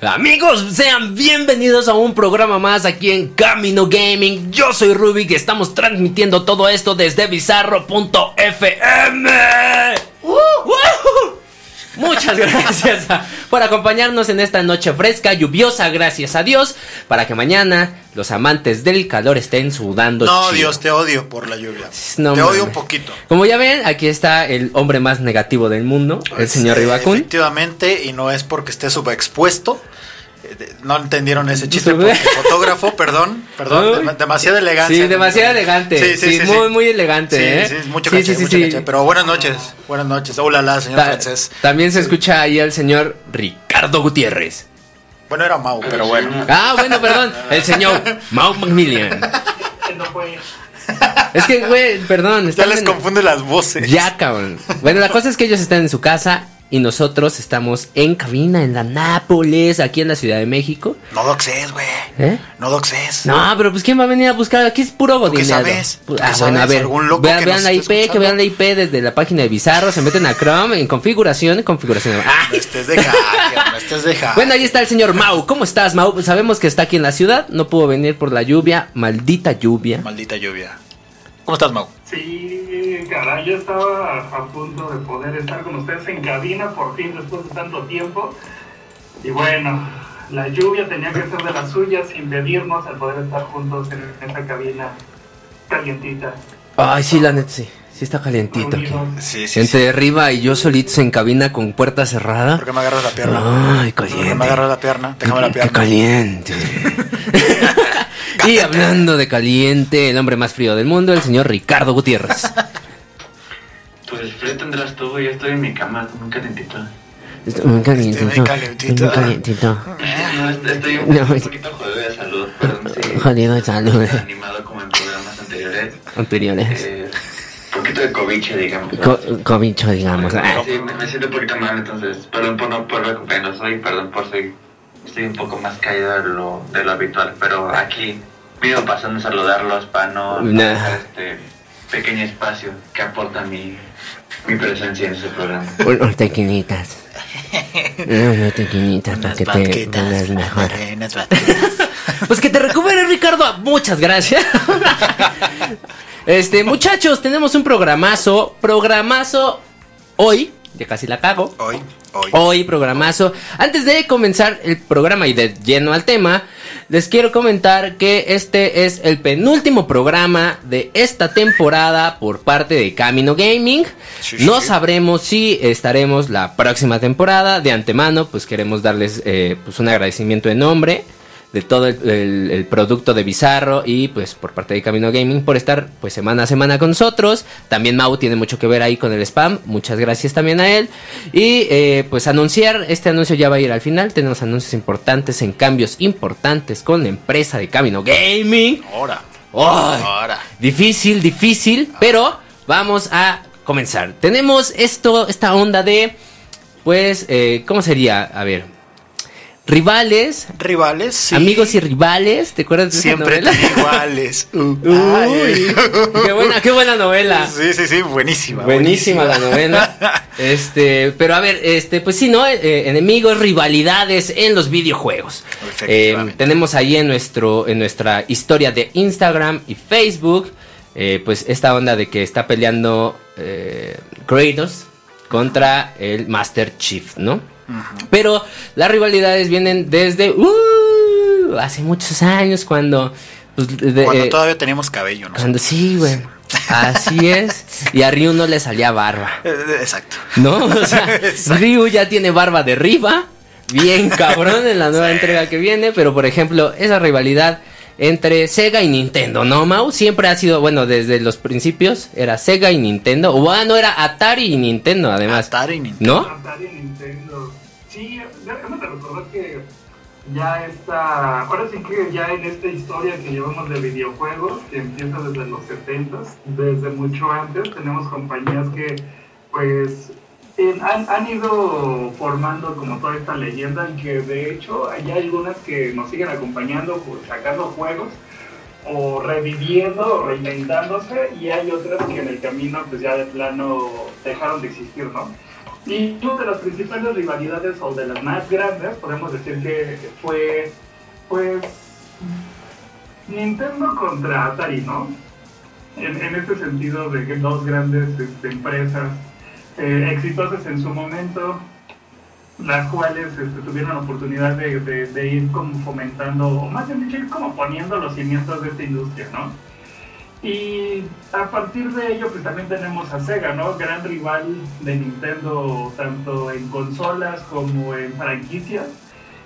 Amigos, sean bienvenidos a un programa más aquí en Camino Gaming. Yo soy Rubik y estamos transmitiendo todo esto desde bizarro.fm. ¡Uh! Muchas gracias por acompañarnos en esta noche fresca, lluviosa, gracias a Dios, para que mañana los amantes del calor estén sudando. No, chido. Dios, te odio por la lluvia. No te odio un poquito. Como ya ven, aquí está el hombre más negativo del mundo, el señor Eh, Ribacun. Efectivamente, y no es porque esté subexpuesto. No entendieron ese chiste Sube- porque fotógrafo, perdón, perdón, Uy. dem- demasiada elegancia. Sí, demasiado elegante. Sí, muy, muy elegante, Sí, ¿eh? sí, mucho Sí, caché, sí, sí, mucho sí. caché. Pero buenas noches, buenas noches. Hola, la señor Ta- francés. También se escucha ahí al señor Ricardo Gutiérrez. Bueno, era Mau, pero bueno. Ah, bueno, perdón, el señor Mau Macmillan. Es que, güey, perdón. Ya están les en- confunde las voces. Ya, cabrón. Bueno, la cosa es que ellos están en su casa y nosotros estamos en cabina en la Nápoles, aquí en la Ciudad de México. No doxes, güey. ¿Eh? No doxes. No, pero pues ¿quién va a venir a buscar? Aquí es puro ¿Tú qué sabes? ¿Tú Pu- qué Ah, bueno, a sabes? ver. ¿Algún loco vean que vean la IP, que escuchando? vean la IP desde la página de Bizarro, se meten a Chrome en configuración, configuración. ¡Ah! Estés de hacker, estés de hacker. Bueno, ahí está el señor Mau. ¿Cómo estás, Mau? Sabemos que está aquí en la ciudad, no pudo venir por la lluvia, maldita lluvia. Maldita lluvia. ¿Cómo estás, Mau? Sí, caray, yo estaba a punto de poder estar con ustedes en cabina por fin después de tanto tiempo. Y bueno, la lluvia tenía que ser de las suyas sin pedirnos el poder estar juntos en esta cabina calientita. Ay, sí, la neta, sí. Sí está calientito aquí. Sí, sí, Entre arriba y yo solitos en cabina con puerta cerrada. ¿Por qué me agarras la pierna? Ay, ¿Por qué me caliente. agarras la pierna? Déjame la Qué pierna. caliente. y hablando de caliente, el hombre más frío del mundo, el señor Ricardo Gutiérrez. Pues frío tendrás tú. Yo estoy en mi cama, muy calentito. Muy calientito. Estoy muy calientito. muy calientito. No, est- estoy un, No, un poquito jodido de salud, perdón. Sí, Jodido de salud. animado como en programas anteriores. Anteriores. Eh, poquito de cobiche, digamos. Co- cobicho, digamos. Ah, Sí, me, me siento un poquito mal, entonces, perdón por no poder acompañarlos hoy, perdón por ser, estoy un poco más caído de lo, de lo habitual, pero aquí vino pasando a saludarlos para no no Nah. dejar este pequeño espacio que aporta mi, mi presencia en este programa. Unos tequinitas. Unos tequinitas para Unas que te pongas mejor. unas. Pues que te recuperes, Ricardo. Muchas gracias. Este, muchachos, tenemos un programazo. Programazo hoy. Ya casi la cago. Hoy, hoy. Hoy, programazo. Antes de comenzar el programa y de lleno al tema, les quiero comentar que este es el penúltimo programa de esta temporada por parte de Camino Gaming. Sí, sí, No sabremos si estaremos la próxima temporada. De antemano, pues queremos darles eh, pues un agradecimiento de nombre de todo el, el- el producto de Bizarro y pues por parte de Camino Gaming por estar pues semana a semana con nosotros. También Mau tiene mucho que ver ahí con el spam. Muchas gracias también a él. Y eh, pues anunciar, este anuncio ya va a ir al final. Tenemos anuncios importantes en cambios importantes con la empresa de Camino Gaming. Ahora, ahora. Difícil, difícil, pero vamos a comenzar. Tenemos esto, esta onda de, pues, eh, ¿cómo sería? A ver, rivales, Rivales, sí. amigos y rivales, ¿te acuerdas de esa Siempre novela? tan iguales. Uh, Uy, qué buena, qué buena novela. Sí, sí, sí, buenísima. Buenísima la novela. Este, pero a ver, este, pues sí, ¿no? Eh, enemigos, rivalidades en los videojuegos. Eh, tenemos ahí en nuestro, en nuestra historia de Instagram y Facebook, eh, pues esta onda de que está peleando eh, Kratos contra el Master Chief, ¿no? Pero las rivalidades vienen desde uh, hace muchos años cuando pues, de- Cuando eh, todavía teníamos cabello, ¿no? cuando sí, güey. Así es. Y a Ryu no le salía barba. Eh, Exacto. ¿No? O sea, Exacto. Ryu ya tiene barba de arriba. Bien cabrón en la nueva entrega que viene. Pero por ejemplo, esa rivalidad entre Sega y Nintendo, ¿no, Mau? Siempre ha sido, bueno, desde los principios era Sega y Nintendo. O bueno, era Atari y Nintendo, además. Atari y Nintendo. ¿No? Atari y Nintendo. Sí, déjame recordar que ya está, ahora sí que ya en esta historia que llevamos de videojuegos, que empieza desde los 70 desde mucho antes, tenemos compañías que pues han, han ido formando como toda esta leyenda y que de hecho hay algunas que nos siguen acompañando, sacando juegos o reviviendo o reinventándose y hay otras que en el camino pues ya de plano dejaron de existir, ¿no? Y una de las principales rivalidades o de las más grandes podemos decir que fue pues Nintendo contra Atari, ¿no? En, este sentido de que dos grandes este, empresas eh, exitosas en su momento, las cuales este, tuvieron la oportunidad de, de- de ir como fomentando, o más bien dicho, ir como poniendo los cimientos de esta industria, ¿no? Y a partir de ello, pues también tenemos a Sega, ¿no? Gran rival de Nintendo, tanto en consolas como en franquicias.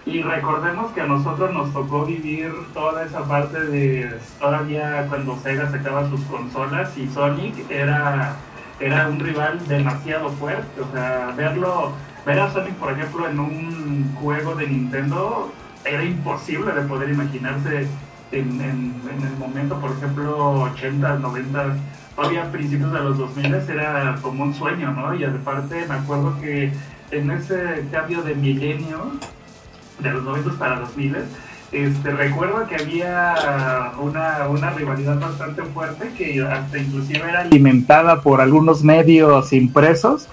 Y recordemos que a nosotros nos tocó vivir toda esa parte de todavía cuando Sega sacaba sus consolas y Sonic era, era un rival demasiado fuerte. O sea, verlo, ver a Sonic, por ejemplo, en un juego de Nintendo era imposible de poder imaginarse en, en- el momento, por ejemplo, 80, 90, todavía a principios de los 2000 era como un sueño, ¿no? Y aparte me acuerdo que en ese cambio de milenio, de los 90 para 2000, este, recuerdo que había una, una rivalidad bastante fuerte que hasta inclusive era alimentada por algunos medios impresos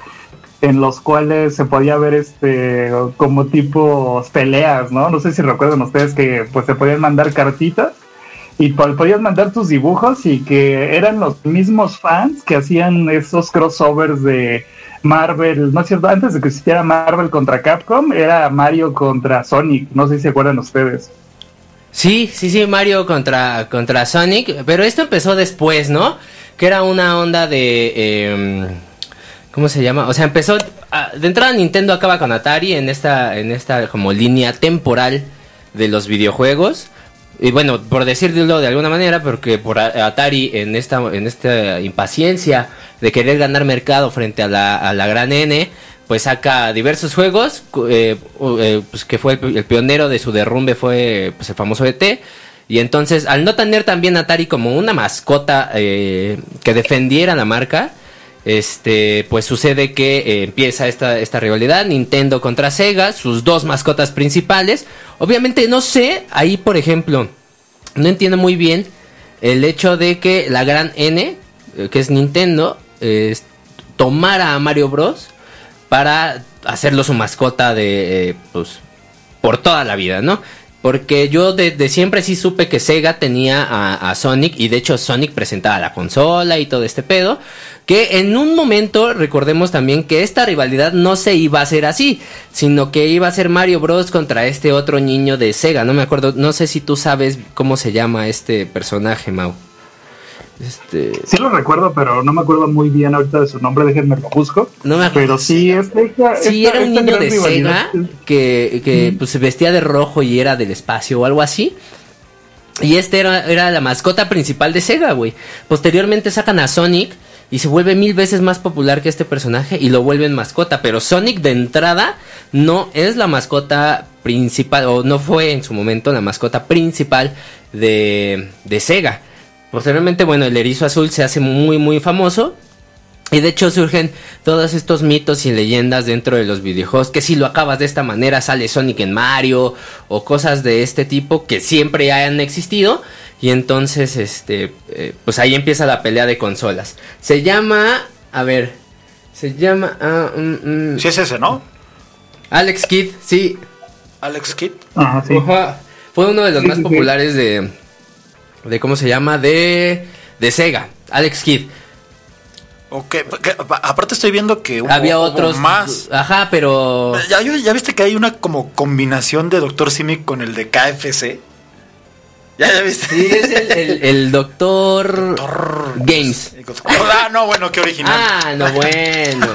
en los cuales se podía ver este como tipo peleas, ¿no? No sé si recuerdan ustedes que pues se podían mandar cartitas y po- podías mandar tus dibujos y que eran los mismos fans que hacían esos crossovers de Marvel, ¿no es cierto? Antes de que existiera Marvel contra Capcom, era Mario contra Sonic, no sé si se acuerdan ustedes. Sí, sí, sí, Mario contra, contra Sonic, pero esto empezó después, ¿no? Que era una onda de... em, ¿Cómo se llama? O sea, empezó... ah, de entrada Nintendo acaba con Atari en esta, en esta como línea temporal de los videojuegos. Y bueno, por decirlo de alguna manera, porque por Atari en esta, en esta impaciencia de querer ganar mercado frente a la, a la gran N, pues saca diversos juegos, eh, eh, pues que fue el, el pionero de su derrumbe fue pues el famoso ET. Y entonces, al no tener también Atari como una mascota eh, que defendiera la marca, este, pues sucede que eh, empieza esta, esta rivalidad, Nintendo contra Sega, sus dos mascotas principales. Obviamente no sé, ahí por ejemplo, no entiendo muy bien el hecho de que la gran N, eh, que es Nintendo, eh, tomara a Mario Bros. para hacerlo su mascota de, pues, por toda la vida, ¿no? Porque yo de, siempre sí supe que Sega tenía a, a Sonic y de hecho Sonic presentaba la consola y todo este pedo. Que en un momento recordemos también que esta rivalidad no se iba a hacer así, sino que iba a ser Mario Bros contra este otro niño de Sega. No me acuerdo, no sé si tú sabes cómo se llama este personaje, Mau. Este, Sí lo recuerdo, pero no me acuerdo muy bien ahorita de su nombre, déjenme lo busco. no me acuerdo. Pero sí, este, esta, Sí, esta- era un esta niño de rivalidad Sega que, que pues, se vestía de rojo y era del espacio o algo así. Y este era, era la mascota principal de Sega, güey. Posteriormente sacan a Sonic y se vuelve mil veces más popular que este personaje y lo vuelven mascota. Pero Sonic de entrada no es la mascota principal, o no fue en su momento la mascota principal de, de Sega. Posteriormente, bueno, el erizo azul se hace muy, muy famoso. Y de hecho surgen todos estos mitos y leyendas dentro de los videojuegos, que si lo acabas de esta manera sale Sonic en Mario o cosas de este tipo que siempre han existido y entonces este eh, pues ahí empieza la pelea de consolas. Se llama, a ver, se llama ah, mm, mm, Sí es ese, ¿no? Alex Kidd, sí, Alex Kidd. Ajá, sí. Fue uno de los Sí, más sí, sí. populares de de cómo se llama de de Sega, Alex Kidd. Ok, aparte estoy viendo que hubo, Había hubo otros más. Ajá, pero ¿Ya, ya viste que hay una como combinación de Dr. Simic con el de KFC? ¿Ya, ya viste? Sí, es el, el- el doctor Doctor- Games. Ah, no, bueno, qué original. Ah, no, bueno.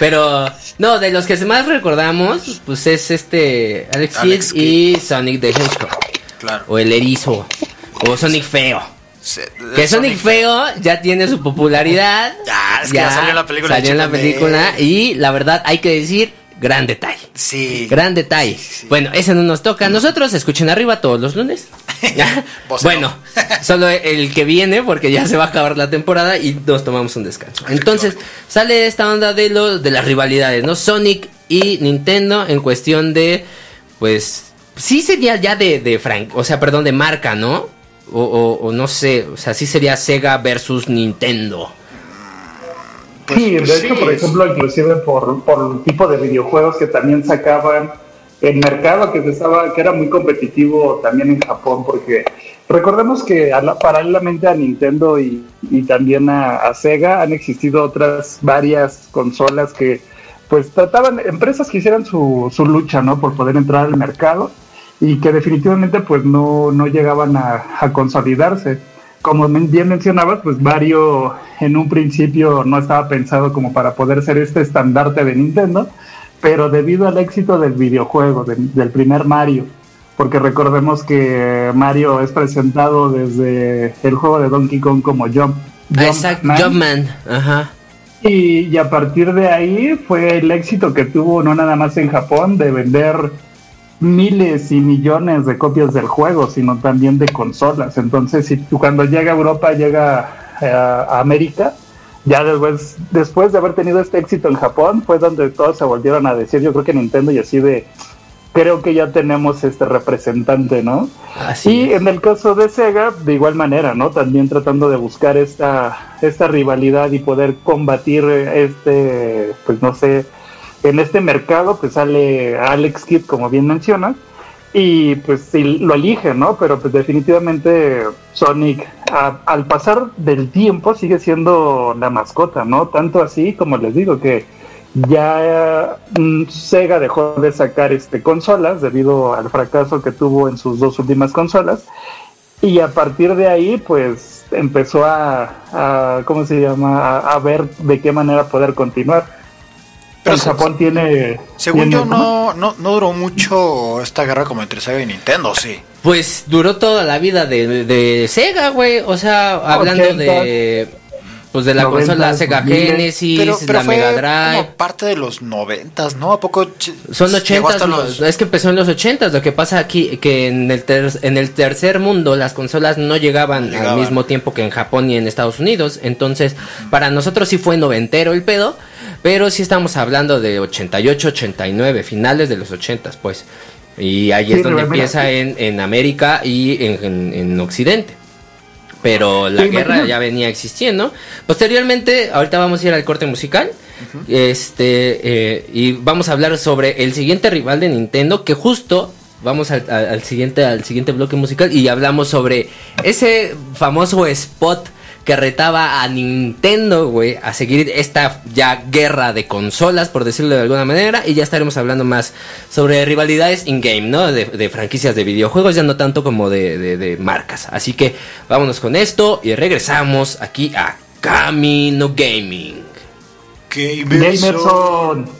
Pero, no, de los que más recordamos, pues es este Alex Alex Kidd y Sonic the Hedgehog. Claro. O el erizo. O Sonic Feo. Se- Que Sonic Feo ya tiene su popularidad. Ya, es que ya salió en la película Salió en la película y la verdad hay que decir, gran detalle. Sí. Gran detalle. sí. Bueno, ese no nos toca. Nosotros escuchen arriba todos los lunes. Bueno, no. solo el que viene porque ya se va a acabar la temporada y nos tomamos un descanso. Entonces, sale esta onda de lo de las rivalidades, ¿no? Sonic y Nintendo en cuestión de pues sí sería ya de de Frank, o sea, perdón, de marca, ¿no? O, o- o no sé, o sea, sí sería Sega versus Nintendo. Sí, de pues hecho, sí, por ejemplo, inclusive por, por el tipo de videojuegos que también sacaban, el mercado que estaba, que era muy competitivo también en Japón, porque recordemos que a la- paralelamente a Nintendo y, y también a, a Sega han existido otras varias consolas que pues trataban, empresas que hicieran su, su lucha, ¿no? Por poder entrar al mercado y que definitivamente pues no, no llegaban a, a consolidarse. Como bien mencionabas, pues Mario en un principio no estaba pensado como para poder ser este estandarte de Nintendo, pero debido al éxito del videojuego, del- del primer Mario, porque recordemos que Mario es presentado desde el juego de Donkey Kong como Jump. Exacto, Jumpman. Jumpman, ajá. Y, y a partir de ahí fue el éxito que tuvo no nada más en Japón de vender miles y millones de copias del juego, sino también de consolas. Entonces, si cuando llega a Europa, llega eh, a América, ya después, después de haber tenido este éxito en Japón, fue donde todos se volvieron a decir, yo creo que Nintendo y así de, creo que ya tenemos este representante, ¿no? Así Y es. en el caso de Sega, de igual manera, ¿no? También tratando de buscar esta, esta rivalidad y poder combatir este, pues no sé, en este mercado, pues sale Alex Kidd, como bien menciona, y pues sí, lo elige, ¿no? Pero pues definitivamente Sonic, al pasar del tiempo, sigue siendo la mascota, ¿no? Tanto así, como les digo, que ya mm, Sega dejó de sacar este consolas debido al fracaso que tuvo en sus dos últimas consolas y a partir de ahí pues empezó a, a ¿cómo se llama? A, a ver de qué manera poder continuar. Pero se- Japón tiene Según tiene- yo, no, no, no duró mucho esta guerra como entre Sega y Nintendo, sí. Pues duró toda la vida de, de Sega, güey. O sea, hablando de. Pues de la Noventas, consola Sega 2000. Genesis, Pero, pero la fue Mega Drive. como parte de los noventas, ¿no? ¿A poco? Son llegó 80 hasta los... es que empezó en los 80 Lo que pasa aquí que en el, ter- en el tercer mundo las consolas no llegaban, al mismo tiempo que en Japón y en Estados Unidos. Entonces, para nosotros sí fue noventero el pedo, pero sí estamos hablando de 88, 89, finales de los 80 pues. Y ahí es donde empieza en, en América y en, en- en Occidente. Pero la guerra imagino. ya venía existiendo. Posteriormente, ahorita vamos a ir al corte musical. Este, eh, y vamos a hablar sobre el siguiente rival de Nintendo, que justo vamos al, al- al siguiente, al siguiente bloque musical y hablamos sobre ese famoso spot que retaba a Nintendo, güey, a seguir esta ya guerra de consolas, por decirlo de alguna manera, y ya estaremos hablando más sobre rivalidades in-game, ¿no? De, de franquicias de videojuegos, ya no tanto como de, de- de marcas. Así que vámonos con esto y regresamos aquí a Camino Gaming. Gamerson.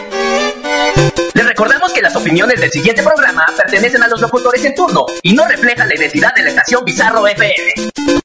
Les recordamos que las opiniones del siguiente programa pertenecen a los locutores en turno y no reflejan la identidad de la estación Bizarro FM.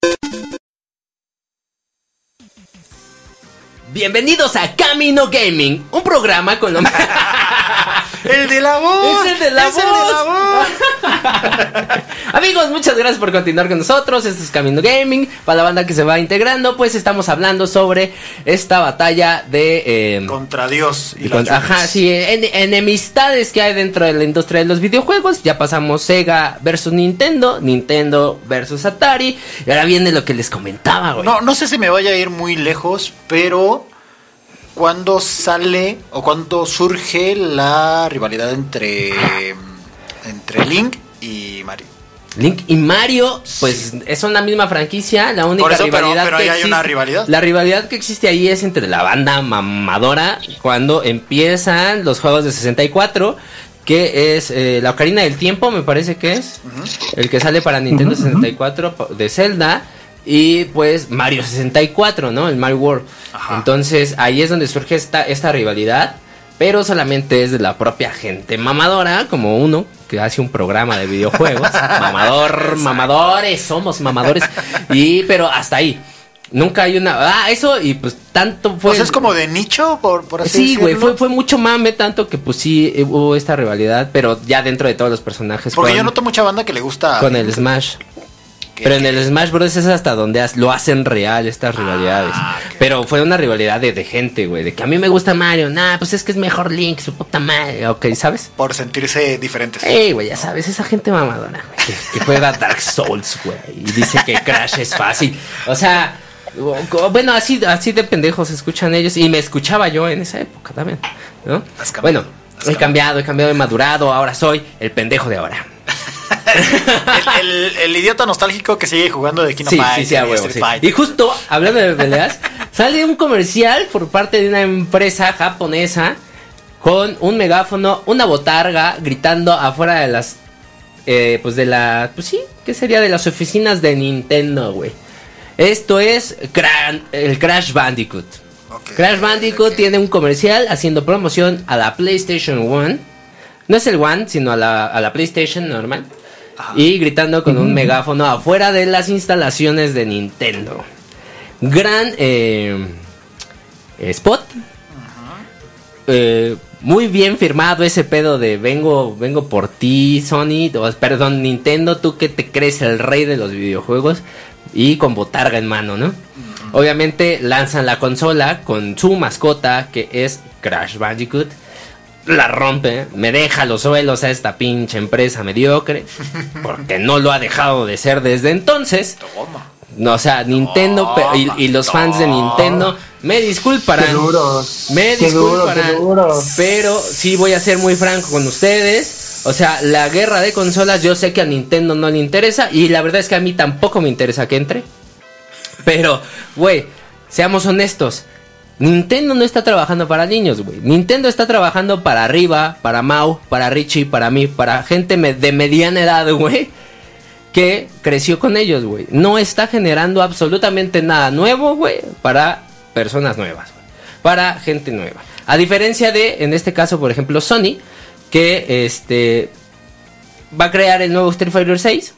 Bienvenidos a Camino Gaming, un programa con lo El de la voz. Es el de la es el de la voz. Amigos, muchas gracias por continuar con nosotros. Esto es Camino Gaming. Para la banda que se va integrando, pues estamos hablando sobre esta batalla de. eh, Contra Dios y, con- ajá, sí, en- enemistades que hay dentro de la industria de los videojuegos. Ya pasamos Sega versus Nintendo, Nintendo versus Atari. Y ahora viene lo que les comentaba, güey. No, no sé si me vaya a ir muy lejos, pero ¿cuándo sale o cuándo surge la rivalidad entre, entre Link y Mario? Link y Mario, pues es una misma franquicia. La única Por eso, pero- rivalidad pero que ahí hay existe, una rivalidad. La rivalidad que existe ahí es entre la banda mamadora cuando empiezan los juegos de 64. Que es eh, la Ocarina del Tiempo, me parece que es. El que sale para Nintendo 64 pa- de Zelda. Y pues Mario 64, ¿no? El Mario World. Ajá. Entonces ahí es donde surge esta, esta rivalidad. Pero solamente es de la propia gente mamadora, como uno que hace un programa de videojuegos. Mamador, mamadores, somos mamadores. Y, pero hasta ahí. Nunca hay una. Ah, eso, y pues tanto fue. Pues es como de nicho, por, por así Sí, güey, fue, fue mucho mame, tanto que pues sí hubo esta rivalidad, pero ya dentro de todos los personajes. Porque con, yo noto mucha banda que le gusta. con el Smash. Pero en el Smash Bros. es hasta donde lo hacen real estas rivalidades. Ah, ok. Pero fue una rivalidad de, de gente, güey. De que a mí me gusta Mario. Nah, pues es que es mejor Link, su puta madre. Ok, ¿sabes? Por sentirse diferentes. Ey, güey, ya sabes, esa gente mamadora, güey, que, que juega Dark Souls, güey. Y dice que Crash es fácil. O sea, bueno, así, así de pendejos escuchan ellos. Y me escuchaba yo en esa época también, ¿no? Has cambiado, Bueno, has he cambiado, he cambiado, he madurado. Ahora soy el pendejo de ahora. El, el- el idiota nostálgico que sigue jugando de King of Sí, sí, sí, y huevo, Street sí. Fighter. Y justo hablando de peleas, sale un comercial por parte de una empresa japonesa con un megáfono, una botarga gritando afuera de las, eh, pues de la, pues sí, ¿qué sería de las oficinas de Nintendo, güey? Esto es el Crash Bandicoot. Crash Bandicoot tiene un comercial haciendo promoción a la PlayStation 1. No es el One, sino a la, a la PlayStation normal. Y gritando con un megáfono afuera de las instalaciones de Nintendo. Gran eh, spot. Eh, muy bien firmado ese pedo de vengo, vengo por ti, Sony, o, perdón, Nintendo, tú que te crees el rey de los videojuegos y con botarga en mano, ¿no? Obviamente lanzan la consola con su mascota que es Crash Bandicoot. La rompe, me deja los suelos a esta pinche empresa mediocre, porque no lo ha dejado de ser desde entonces. Toma. No, o sea, Nintendo y, y los fans de Nintendo me disculparán. Qué duro. Me Qué duro, disculparán. qué duro. Pero sí voy a ser muy franco con ustedes. O sea, la guerra de consolas yo sé que a Nintendo no le interesa y la verdad es que a mí tampoco me interesa que entre. Pero, güey, seamos honestos. Nintendo no está trabajando para niños, güey. Nintendo está trabajando para arriba, para Mau, para Richie, para mí, para gente de mediana edad, güey. Que creció con ellos, güey. No está generando absolutamente nada nuevo, güey, para personas nuevas. Para gente nueva. A diferencia de, en este caso, por ejemplo, Sony, que este va a crear el nuevo Street Fighter 6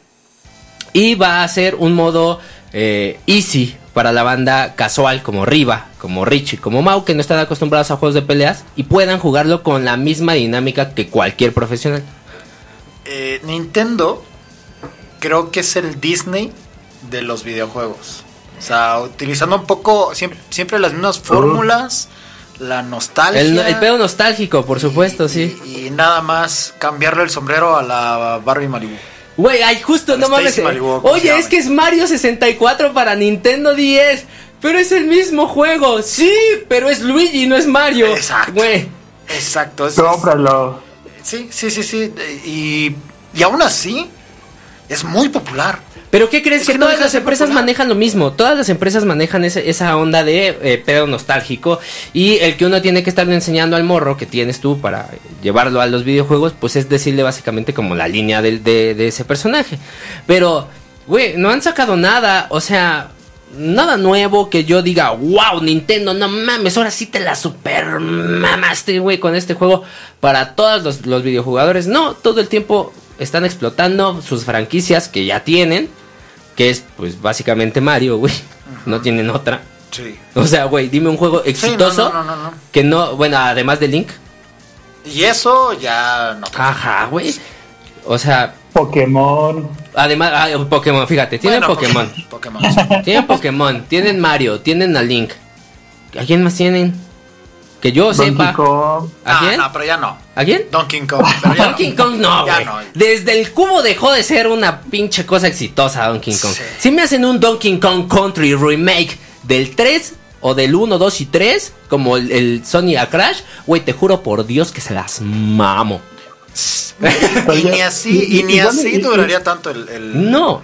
y va a hacer un modo eh, easy para la banda casual como Riva, como Richie, como Mau, que no están acostumbrados a juegos de peleas y puedan jugarlo con la misma dinámica que cualquier profesional. Eh, Nintendo creo que es el Disney de los videojuegos. O sea, utilizando un poco siempre, siempre las mismas fórmulas, la nostalgia. El, el pedo nostálgico, por supuesto, sí. Y, y nada más cambiarle el sombrero a la Barbie Malibu. Güey, ay, justo, no mames. eh. Malibu, ¿cómo se Oye, es que es Mario 64 para Nintendo 10. Pero es el mismo juego. Sí, pero es Luigi, no es Mario. Exacto. Güey. Exacto. es- Cómpralo. Sí, sí, sí, sí. Y, y aún así, es muy popular. Pero ¿qué crees? Es que, que no todas las empresas popular. manejan lo mismo. Todas las empresas manejan ese- esa onda de eh, pedo nostálgico. Y el que uno tiene que estarle enseñando al morro que tienes tú para llevarlo a los videojuegos, pues es decirle básicamente como la línea del- de, de ese personaje. Pero, güey, no han sacado nada. O sea, nada nuevo que yo diga, wow, Nintendo, no mames, ahora sí te la super mamaste, güey, con este juego para todos los, los videojugadores. No, todo el tiempo están explotando sus franquicias que ya tienen, que es pues básicamente Mario, güey. No tienen otra. Sí. O sea, güey, dime un juego Sí, no, exitoso no, no, no, no. que no, bueno, además de Link. Y eso ya no. Ajá, güey. O sea, Pokémon. además, ah, Pokémon, fíjate, tienen Bueno, Pokémon. Pokémon. sí. Tienen Pokémon, tienen Mario, tienen a Link. ¿A quién más tienen? Que yo Donkey sepa. Kong. ¿A Ah, quién? no, pero ya no. ¿A quién? Donkey Kong. pero ya Donkey no. Kong no, Ya no. Desde el cubo dejó de ser una pinche cosa exitosa Donkey Kong. Sí. Si me hacen un Donkey Kong Country remake del 3 o del 1, 2 y 3, como el, el Sony a Crash, güey, te juro por Dios que se las mamo. Y ni así, y ni así y- duraría tanto el. el- No.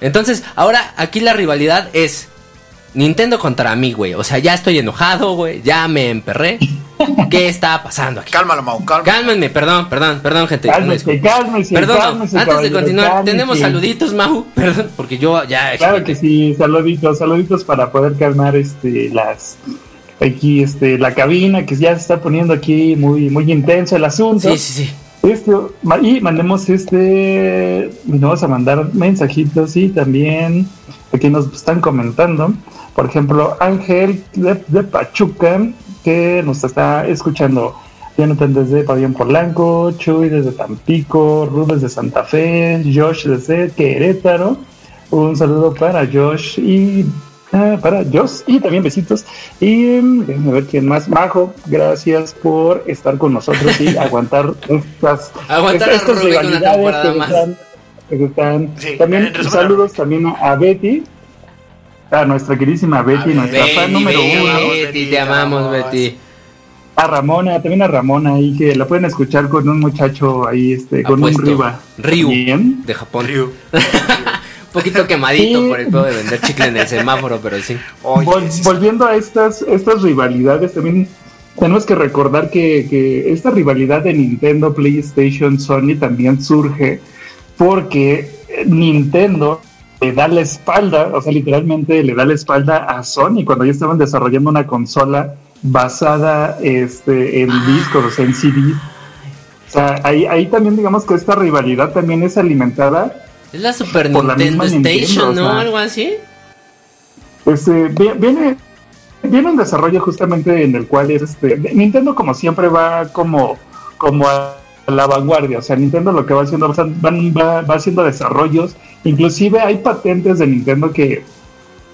Entonces, ahora aquí la rivalidad es Nintendo contra mí, güey. O sea, ya estoy enojado, güey. Ya me emperré. ¿Qué está pasando aquí? Cálmalo, Mau, cálmalo. Cálmenme, perdón, perdón, perdón, gente. Cálmese, cálmese, Perdón, cálmese, antes de continuar, cálmese. tenemos saluditos, Mau. Perdón, porque yo ya. Claro que sí, saluditos, saluditos para poder calmar este las aquí este la cabina que ya se está poniendo aquí muy muy intenso el asunto. Sí, sí, sí. Este, y mandemos este, nos vamos a mandar mensajitos y también aquí nos están comentando, por ejemplo, Ángel de, de Pachuca, que nos está escuchando, Jonathan desde Pabellón Polanco, Chuy desde Tampico, Rubens de Santa Fe, Josh desde Querétaro, un saludo para Josh y ah, para Josh y también besitos. Y mm, déjenme ver quién más. Majo, gracias por estar con nosotros y aguantar estas, Aguantar a estas rivalidades que más. están, que están- Sí, También saludos también a Betty, a nuestra queridísima Betty, A nuestra fan número Betty, uno. Betty, te amamos, Betty. A Ramona, también a Ramona ahí que la pueden escuchar con un muchacho ahí, este, con Apuesto. un Riva. Ryu. Bien. De Japón. Ryu. Un poquito quemadito Sí. por el pedo de vender chicle en el semáforo, pero sí. Oye, Vol- sí, volviendo a estas, estas rivalidades, también tenemos que recordar que, que esta rivalidad de Nintendo, PlayStation, Sony también surge porque Nintendo le da la espalda, o sea, literalmente le da la espalda a Sony cuando ya estaban desarrollando una consola basada este, en discos, o sea, en CDs. O sea, ahí, ahí también digamos que esta rivalidad también es alimentada Es la Super Por la Nintendo misma Nintendo, Station, o ¿no? sea. Algo así. Este, vi- viene, viene un desarrollo justamente en el cual es este, Nintendo como siempre va como, como a la vanguardia, o sea, Nintendo lo que va haciendo va, va haciendo desarrollos, inclusive hay patentes de Nintendo que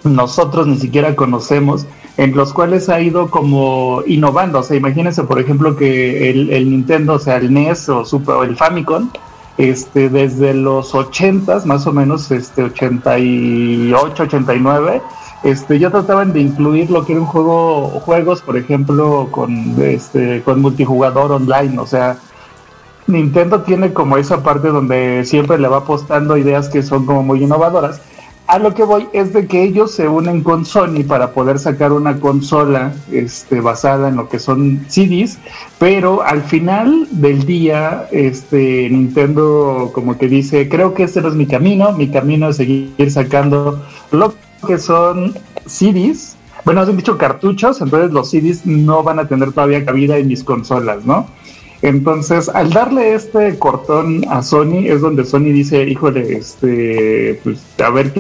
nosotros ni siquiera conocemos, en los cuales ha ido como innovando, o sea, imagínense por ejemplo que el, el Nintendo, o sea, el NES o, Super, o el Famicom, este, desde los 80 más o menos, este, 88, 89, este, ya trataban de incluir lo que era un juego, juegos, por ejemplo, con, este, con multijugador online, o sea, Nintendo tiene como esa parte donde siempre le va apostando ideas que son como muy innovadoras. A lo que voy es de que ellos se unen con Sony para poder sacar una consola este, basada en lo que son CDs, pero al final del día este, Nintendo como que dice, creo que este no es mi camino, mi camino es seguir sacando lo que son CDs, bueno, han dicho cartuchos, entonces los CDs no van a tener todavía cabida en mis consolas, ¿no? Entonces, al darle este cortón a Sony, es donde Sony dice, híjole, este, pues, a ver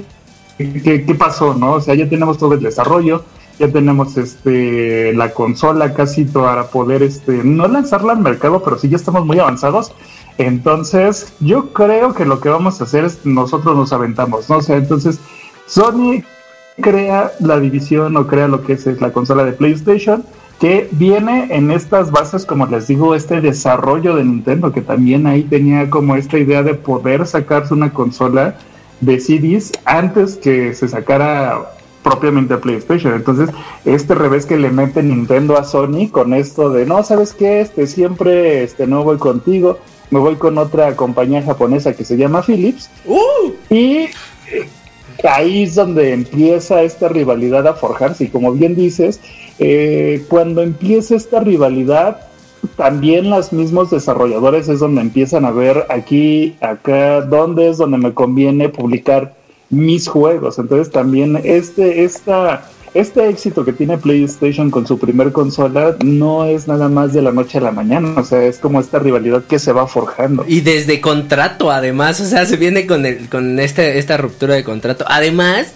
qué, pasó, ¿no? O sea, ya tenemos todo el desarrollo, ya tenemos este la consola casi para poder este no lanzarla al mercado, pero sí ya estamos muy avanzados. Entonces, yo creo que lo que vamos a hacer es nosotros nos aventamos, ¿no? O sea, entonces Sony crea la división o crea lo que es la consola de PlayStation que viene en estas bases, como les digo, este desarrollo de Nintendo, que también ahí tenía como esta idea de poder sacarse una consola de CDs antes que se sacara propiamente PlayStation. Entonces, este revés que le mete Nintendo a Sony con esto de, no, ¿sabes qué? Este, siempre este, no voy contigo, me voy con otra compañía japonesa que se llama Philips. ¡Uh! Y ahí es donde empieza esta rivalidad a forjarse. Y como bien dices, eh, cuando empieza esta rivalidad, también los mismos desarrolladores es donde empiezan a ver aquí, acá, dónde es donde me conviene publicar mis juegos. Entonces también este, esta, este éxito que tiene PlayStation con su primer consola no es nada más de la noche a la mañana, o sea, es como esta rivalidad que se va forjando. Y desde contrato, además, o sea, se viene con, el, con este, esta ruptura de contrato. Además,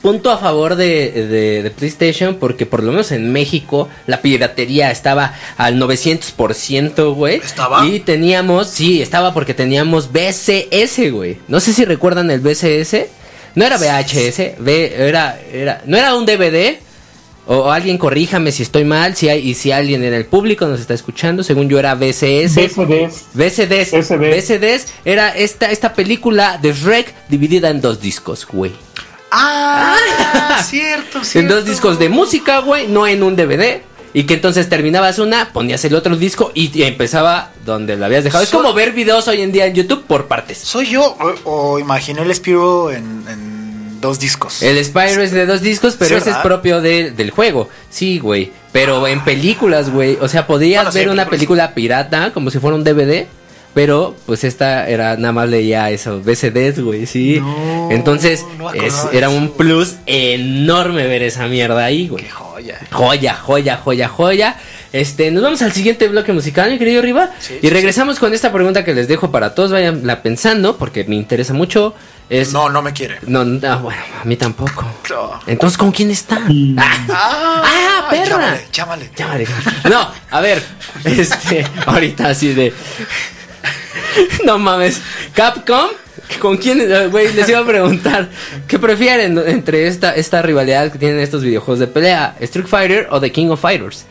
punto a favor de, de, PlayStation porque por lo menos en México la piratería estaba al 900%, güey. ¿Estaba? Y teníamos, sí, estaba porque teníamos BCS, güey. No sé si recuerdan el BCS. No era VHS, era, era, no era un DVD. O, alguien corríjame si estoy mal, si hay, y si alguien en el público nos está escuchando, según yo era VCS. VCDs. VCDs. VCDs era esta, esta película de Shrek dividida en dos discos, güey. Ah, cierto, cierto. En dos discos de música, güey, no en un DVD. Y que entonces terminabas una, ponías el otro disco y, empezaba donde lo habías dejado. es como ver videos hoy en día en YouTube por partes. ¿Soy yo o, imaginé el Spiro en, dos discos? El Spyro es de dos discos, pero ese es propio del juego. Sí, güey. Pero en películas, güey. O sea, podías ver una película pirata como si fuera un DVD. Pero, pues esta era, nada más leía eso, BCDs, güey, sí. Entonces, era un plus enorme ver esa mierda ahí, güey. Qué joya. Joya, joya, joya, joya. Este, nos vamos al siguiente bloque musical, mi querido Riva. y regresamos con esta pregunta que les dejo para todos, vayanla pensando, porque me interesa mucho. Es, no, no me quiere. No, bueno, a mí tampoco. Entonces, ¿con quién está? Ah, ah, perra. Chámale, chámale. No, a ver, este, ahorita así de... no mames. Capcom, ¿con quién? Güey, les iba a preguntar, ¿qué prefieren entre esta, esta rivalidad que tienen estos videojuegos de pelea? ¿Street Fighter o The King of Fighters?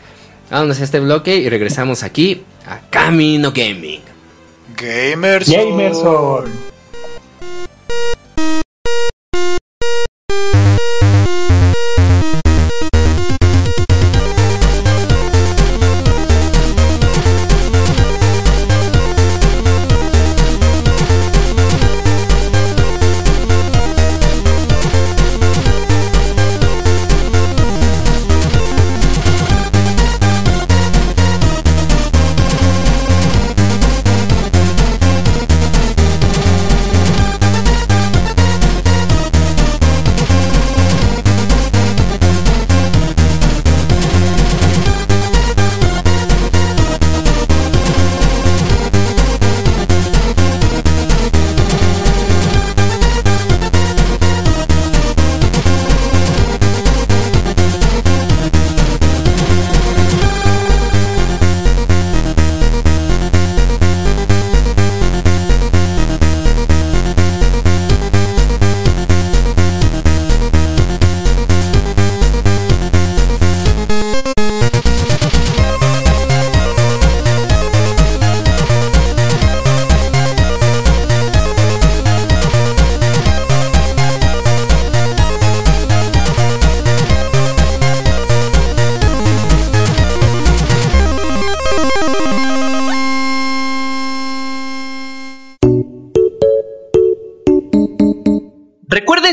Vámonos a este bloque y regresamos aquí a Camino Gaming. Gamers. Gamerson.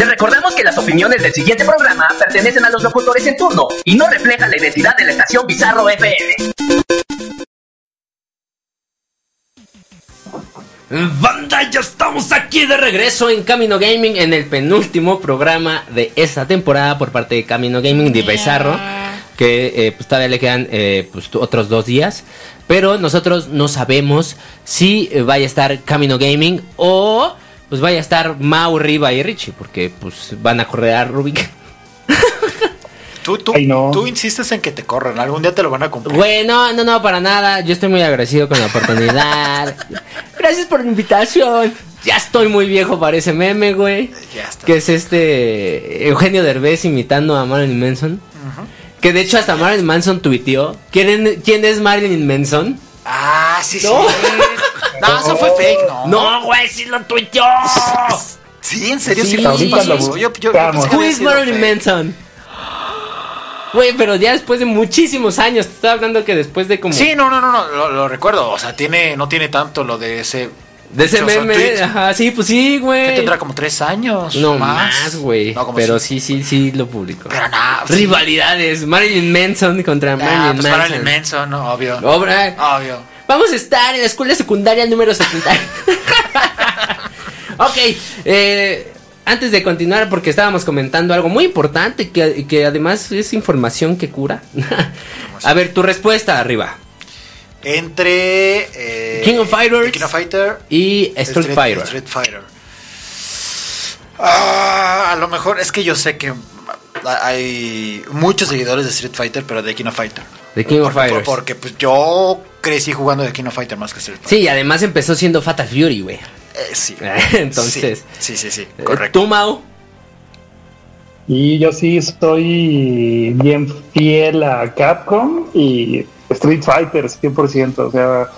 Les recordamos que las opiniones del siguiente programa pertenecen a los locutores en turno y no reflejan la identidad de la estación Bizarro FM. Banda, ya estamos aquí de regreso en Camino Gaming en el penúltimo programa de esta temporada por parte de Camino Gaming de Bizarro. Que eh, pues todavía le quedan eh, pues, otros dos días. Pero nosotros no sabemos si eh, vaya a estar Camino Gaming o pues vaya a estar Mau, Riva y Richie, porque pues van a correr a Rubik. Tú, tú, Ay, no. tú insistes en que te corran. Algún día te lo van a cumplir. Güey, no, no, no, para nada. Yo estoy muy agradecido con la oportunidad. Gracias por la invitación. Ya estoy muy viejo para ese meme, güey. Ya está. Que es este Eugenio Derbez imitando a Marilyn Manson. Que de hecho hasta Marilyn Manson tuiteó. ¿Quién, quién es Marilyn Manson? Ah, sí, No. sí. No, eso fue fake, ¿no? No, güey, sí lo tuiteó. Sí, en serio, Sí, sí, ahorita pasó lo. Yo, yo, yo que Who is Marilyn. Manson? Güey, pero ya después de muchísimos años. Te estaba hablando que después de como. Sí, no, no, no, no, lo, lo recuerdo. O sea, tiene, no tiene tanto lo de ese. De ese meme. tweet. Ajá, sí, pues sí, Que güey. tendrá como tres años. No más, güey. No, como pero sí. sí, sí, sí lo publicó. Pero nada. sí. Rivalidades. Marilyn Manson contra Ah, Marilyn pues Manson. Marilyn Manson, no, obvio. Obra. Obvio. Vamos a estar en la escuela secundaria número 70. ok, eh, antes de continuar, porque estábamos comentando algo muy importante que, que además es información que cura. a ver, tu respuesta arriba. Entre. eh, King of Fighters. King of Fighter. Y Street, Fighter. Street Fighter. Ah, a lo mejor es que yo sé que hay muchos seguidores de Street Fighter, pero de King of Fighter. The King of Porque, Fighters. porque, pues yo crecí jugando de King of Fighter más que Street Fighter. Sí, y además empezó siendo Fatal Fury, güey. Eh, sí. Entonces. Sí, sí, sí, sí, Eh, correcto. ¿Tú, Mau? Y yo sí estoy bien fiel a Capcom y Street Fighter 100%. O sea,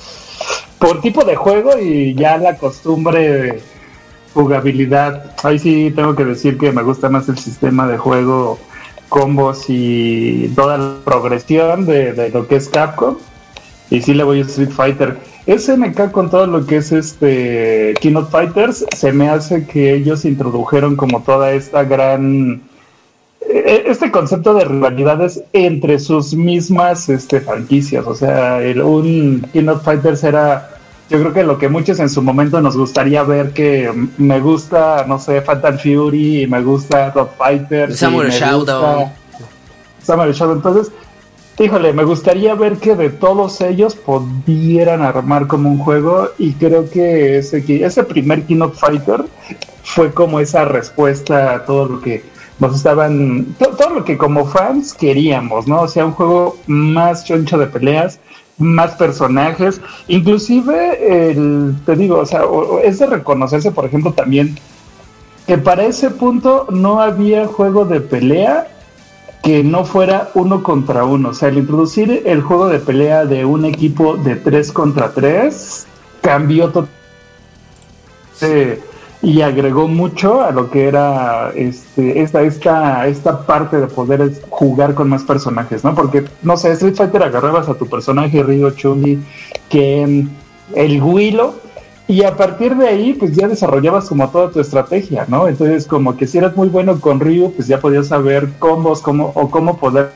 por tipo de juego y ya la costumbre de jugabilidad. Ahí sí tengo que decir que me gusta más el sistema de juego, combos y toda la progresión de, de lo que es Capcom. Y sí le voy a Street Fighter. SNK con todo lo que es este of Fighters, se me hace que ellos introdujeron como toda esta gran eh, este concepto de rivalidades entre sus mismas este, franquicias. O sea, el, un of Fighters era, yo creo que lo que muchos en su momento nos gustaría ver, que me gusta, no sé, Fatal Fury, y me gusta Rock Fighters. y Samurai Shodown. Samurai Shodown. Entonces, híjole, me gustaría ver que de todos ellos pudieran armar como un juego y creo que ese, ese primer King of Fighter fue como esa respuesta a todo lo que nos estaban, to- todo lo que como fans queríamos, ¿no? O sea, un juego más choncho de peleas, más personajes, inclusive el, te digo, o sea, es de reconocerse, por ejemplo, también que para ese punto no había juego de pelea que no fuera uno contra uno. O sea, el introducir el juego de pelea de un equipo de tres contra tres cambió totalmente y agregó mucho a lo que era este, esta, esta, esta parte de poder jugar con más personajes, ¿no? Porque, no sé, Street Fighter agarrabas a tu personaje, Ryo, Chun-Li, el Willow, y a partir de ahí, pues ya desarrollabas como toda tu estrategia, ¿no? Entonces, como que si eras muy bueno con Ryu, pues ya podías saber combos cómo, o cómo poder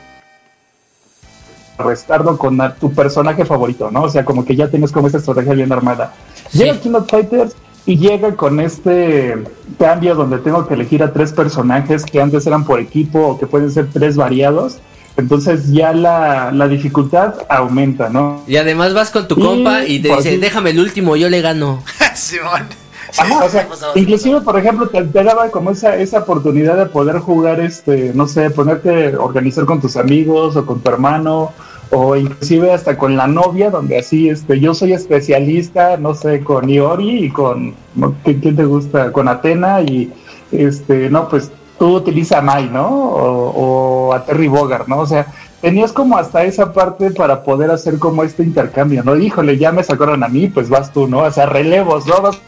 restarlo con tu personaje favorito, ¿no? O sea, como que ya tienes como esta estrategia bien armada. Sí. Llega King of Fighters y llega con este cambio donde tengo que elegir a tres personajes que antes eran por equipo o que pueden ser tres variados. Entonces ya la, la dificultad aumenta, ¿no? Y además vas con tu Y compa y te por dice, déjame el último, yo le gano. Simón. Sí, Ajá, o sea, inclusive, por ejemplo, te, te daba como esa, esa oportunidad de poder jugar, este, no sé, ponerte, organizar con tus amigos o con tu hermano, o inclusive hasta con la novia, donde así, este, yo soy especialista, no sé, con Iori y con, ¿no? ¿Qué- ¿quién te gusta? Con Atena y, este, no, pues tú utiliza a Mai, ¿no? O, o a Terry Bogard, ¿no? O sea, tenías como hasta esa parte para poder hacer como este intercambio, ¿no? Híjole, ya me sacaron a mí, pues vas tú, ¿no? O sea, relevos, ¿no? Vas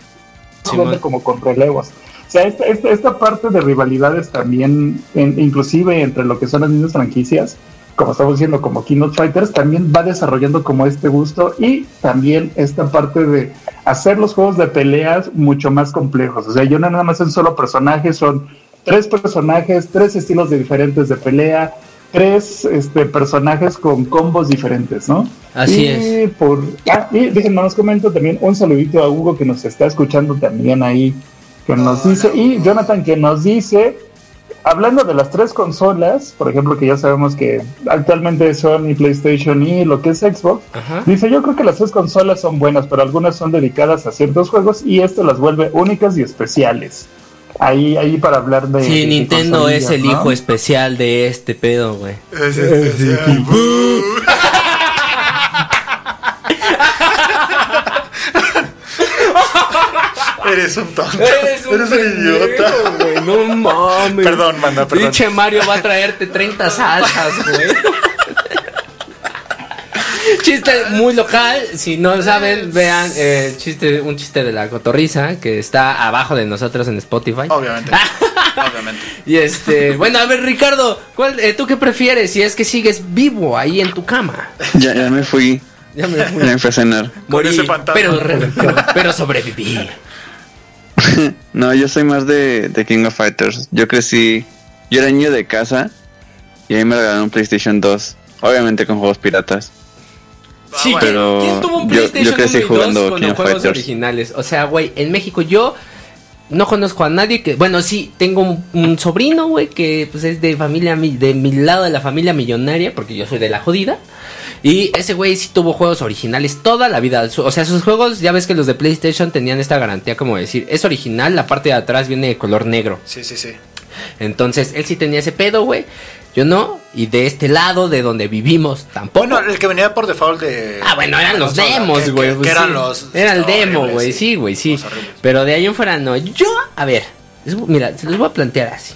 jugando Simón. como con relevos. O sea, esta, esta, esta parte de rivalidades también, en- inclusive entre lo que son las mismas franquicias, como estamos diciendo, como Keynote Fighters, también va desarrollando como este gusto y también esta parte de hacer los juegos de peleas mucho más complejos. O sea, yo no nada más un solo personaje, son tres personajes, tres estilos de diferentes de pelea, tres este, personajes con combos diferentes, ¿no? Así y es. Por, ah, y déjenme nos comento también un saludito a Hugo que nos está escuchando también ahí, que nos Hola, dice, y. Jonathan que nos dice, hablando de las tres consolas, por ejemplo, que ya sabemos que actualmente son PlayStation y lo que es Xbox, Ajá. dice, yo creo que las tres consolas son buenas, pero algunas son dedicadas a ciertos juegos y esto las vuelve únicas y especiales. Ahí, ahí para hablar de. Sí, de Nintendo es el ¿no? hijo especial de este pedo, güey. Es especial. Eres un tonto. Eres un, idiota. pendejo, güey, No mames. Perdón, manda, perdón. Pinche Mario va a traerte 30 salsas, güey. Chiste muy local, si no saben, vean eh, chiste, un chiste de la cotorriza que está abajo de nosotros en Spotify. Obviamente. Obviamente. Y este, bueno, a ver Ricardo, ¿cuál, eh, ¿tú qué prefieres si es que sigues vivo ahí en tu cama? Ya, ya me fui. Ya me Ya fui. me fui a cenar. Morí, ese fantasma. pero, pero, pero sobreviví. No, yo soy más de, de King of Fighters. Yo crecí. Yo era niño de casa. Y ahí me regalaron un PlayStation 2. Obviamente con juegos piratas. Sí, bueno. pero ¿quién tuvo un yo- yo PlayStation crecí 1 y 2 jugando con King los juegos Fighters. originales? O sea, güey, en México yo no conozco a nadie que... Bueno, sí, tengo un, un sobrino, güey, que pues es de familia, mi- de mi lado de la familia millonaria, porque yo soy de la jodida. Y ese güey sí tuvo juegos originales toda la vida. O sea, sus juegos, ya ves que los de PlayStation tenían esta garantía como decir, es original, la parte de atrás viene de color negro. Sí, sí, sí. Entonces, él sí tenía ese pedo, güey. Yo no. Y de este lado, de donde vivimos, tampoco. Bueno, el que venía por default de. Ah, bueno, eran los demos, güey. Pues eran los. Era el demo, güey. Sí, güey, sí. Pero de ahí en fuera no. Yo, a ver, les mira, se los voy a plantear así.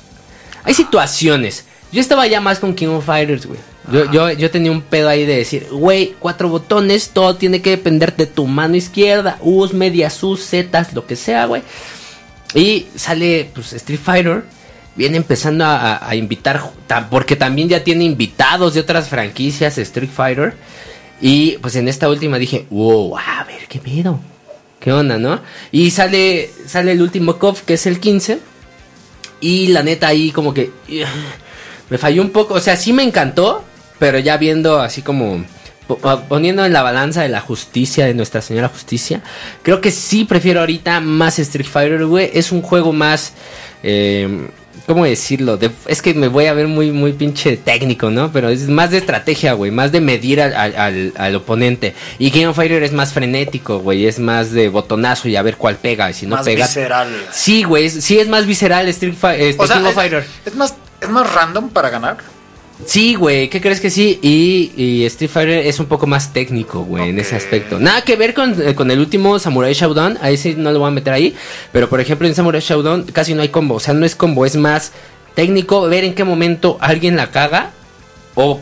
Hay situaciones. Yo estaba ya más con King of Fighters, güey. Yo, yo, yo tenía un pedo ahí de decir, güey, cuatro botones, todo tiene que depender de tu mano izquierda, U's, medias U's, Z's, lo que sea, güey. Y sale, pues, Street Fighter. Viene empezando a, invitar, porque también ya tiene invitados de otras franquicias Street Fighter. Y pues en esta última dije, wow, a ver, qué pedo. ¿Qué onda, no? Y sale, sale el último COF, que es el 15. Y la neta ahí como que me falló un poco. O sea, sí me encantó, pero ya viendo así como po- poniendo en la balanza de la justicia de Nuestra Señora Justicia, creo que sí prefiero ahorita más Street Fighter, güey. Es un juego más... Eh, ¿Cómo decirlo? De- es que me voy a ver muy, muy pinche técnico, ¿no? Pero es más de estrategia, güey. Más de medir al, al- al- oponente. Y King of Fighter es más frenético, güey. Es más de botonazo y a ver cuál pega. Y si no más pega... visceral. Sí, güey, sí es más visceral Street Fi- este, O sea, es, Fighter. es más, es más random para ganar. Sí, güey, ¿qué crees que sí? Y, y Street Fighter es un poco más técnico, güey, en ese aspecto. Nada que ver con, eh, con el último Samurai Shodown, ahí sí no lo voy a meter ahí. Pero por ejemplo en Samurai Shodown casi no hay combo, o sea, no es combo, es más técnico ver en qué momento alguien la caga o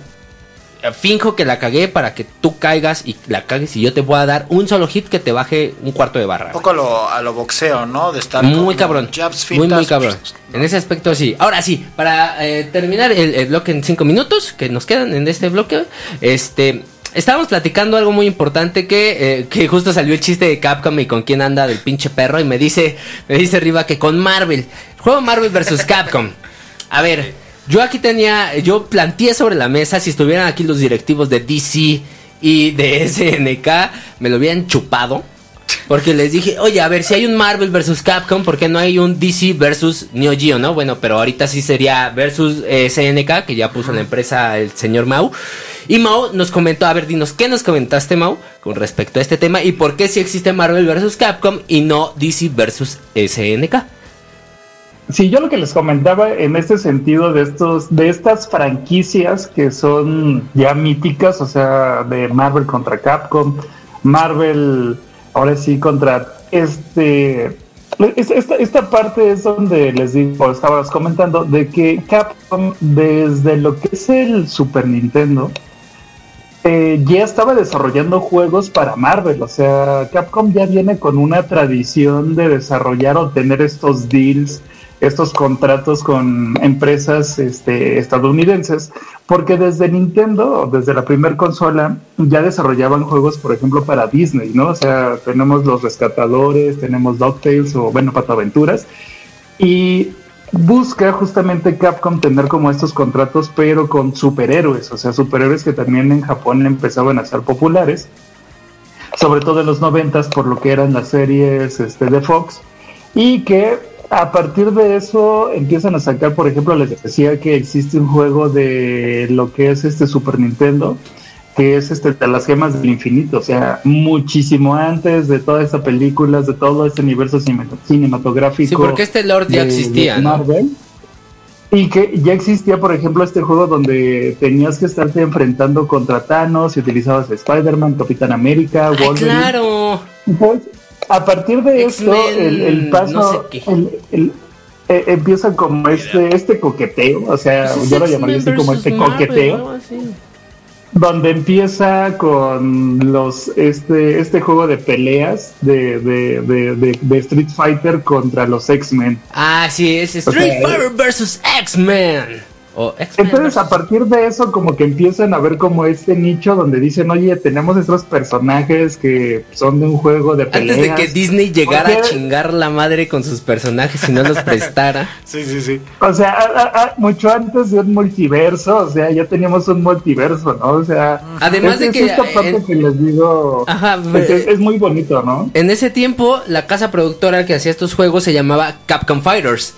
finjo que la cagué para que tú caigas y la cagues y yo te voy a dar un solo hit que te baje un cuarto de barra. Un poco a lo, a lo boxeo, ¿no? De estar Muy cabrón. jabs, muy, muy cabrón. pues, En ese aspecto sí. Ahora sí, para eh, terminar el, el bloque en cinco minutos que nos quedan en este bloque, este... Estábamos platicando algo muy importante que, eh, que justo salió el chiste de Capcom y con quién anda del pinche perro y me dice, me dice arriba que con Marvel, juego Marvel versus Capcom. A ver, yo aquí tenía, yo planteé sobre la mesa si estuvieran aquí los directivos de DC y de SNK, me lo hubieran chupado. Porque les dije, oye, a ver, si hay un Marvel versus Capcom, ¿por qué no hay un DC versus Neo Geo, no? Bueno, pero ahorita sí sería versus eh, SNK, que ya puso la empresa el señor Mau. Y Mau nos comentó, a ver, dinos, ¿qué nos comentaste, Mau, con respecto a este tema? ¿Y por qué si existe Marvel versus Capcom y no DC versus SNK? Sí, yo lo que les comentaba en este sentido de estos, de estas franquicias que son ya míticas, o sea, de Marvel contra Capcom, Marvel ahora sí contra este es- esta, esta parte es donde les digo, estabas comentando, de que Capcom desde lo que es el Super Nintendo, eh, ya estaba desarrollando juegos para Marvel. O sea, Capcom ya viene con una tradición de desarrollar o tener estos deals, estos contratos con empresas este, estadounidenses, porque desde Nintendo, desde la primera consola, ya desarrollaban juegos, por ejemplo, para Disney, ¿no? O sea, tenemos Los Rescatadores, tenemos DuckTales o, bueno, Pataventuras. Y busca justamente Capcom tener como estos contratos, pero con superhéroes, o sea, superhéroes que también en Japón empezaban a ser populares, sobre todo en los noventas por lo que eran las series este, de Fox, y que a partir de eso empiezan a sacar, por ejemplo, les decía que existe un juego de lo que es este Super Nintendo, que es este de las gemas del infinito, o sea, muchísimo antes de todas estas películas, de todo este universo cinematográfico. Sí, porque este Lord ya existía, Marvel, Y que ya existía, por ejemplo, este juego donde tenías que estarte enfrentando contra Thanos y utilizabas Spider-Man, Capitán América, Wolverine. claro. A partir de esto, el, paso, el, eh, empieza como este, este coqueteo, o sea, yo lo llamaría así como este coqueteo donde empieza con los este este juego de peleas de, de, de, Street Fighter contra los X-Men. Ah, sí, es Street Fighter versus X-Men. Entonces, a partir de eso, como que empiezan a ver como este nicho donde dicen, oye, tenemos estos personajes que son de un juego de peleas. Antes de que Disney llegara a chingar la madre con sus personajes y no los prestara. sí, sí, sí. O sea, mucho antes de un multiverso, o sea, ya teníamos un multiverso, ¿no? O sea, además de que. Esta parte que les digo, es, muy bonito, ¿no? En ese tiempo, la casa productora que hacía estos juegos se llamaba Capcom Fighters.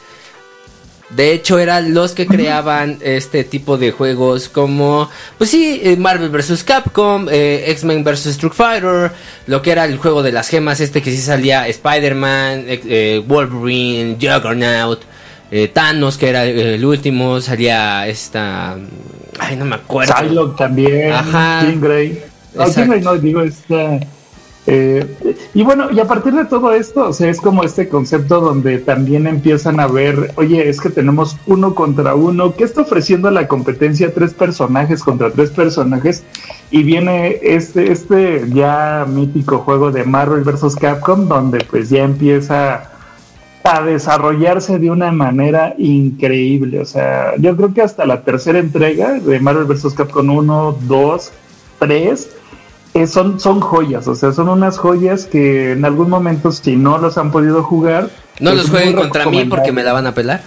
De hecho, eran los que creaban este tipo de juegos como, pues sí, eh, Marvel vs. Capcom, eh, X-Men vs. Street Fighter, lo que era el juego de las gemas, este que sí salía Spider-Man, eh, Wolverine, Juggernaut, Thanos, que era el último, salía esta... Ay, no me acuerdo. Psylocke también, Ajá. Grey. No, Grey no, digo esta... Eh, y bueno, y a partir de todo esto, o sea, es como este concepto donde también empiezan a ver, oye, es que tenemos uno contra uno, ¿qué está ofreciendo la competencia? Tres personajes contra tres personajes, y viene este, este ya mítico juego de Marvel vs. Capcom, donde pues ya empieza a desarrollarse de una manera increíble, o sea, yo creo que hasta la tercera entrega de Marvel vs. Capcom 1, 2, 3, eh, son, son joyas, o sea, son unas joyas que en algún momento, si no los han podido jugar, no los jueguen contra mí porque me la van a pelar.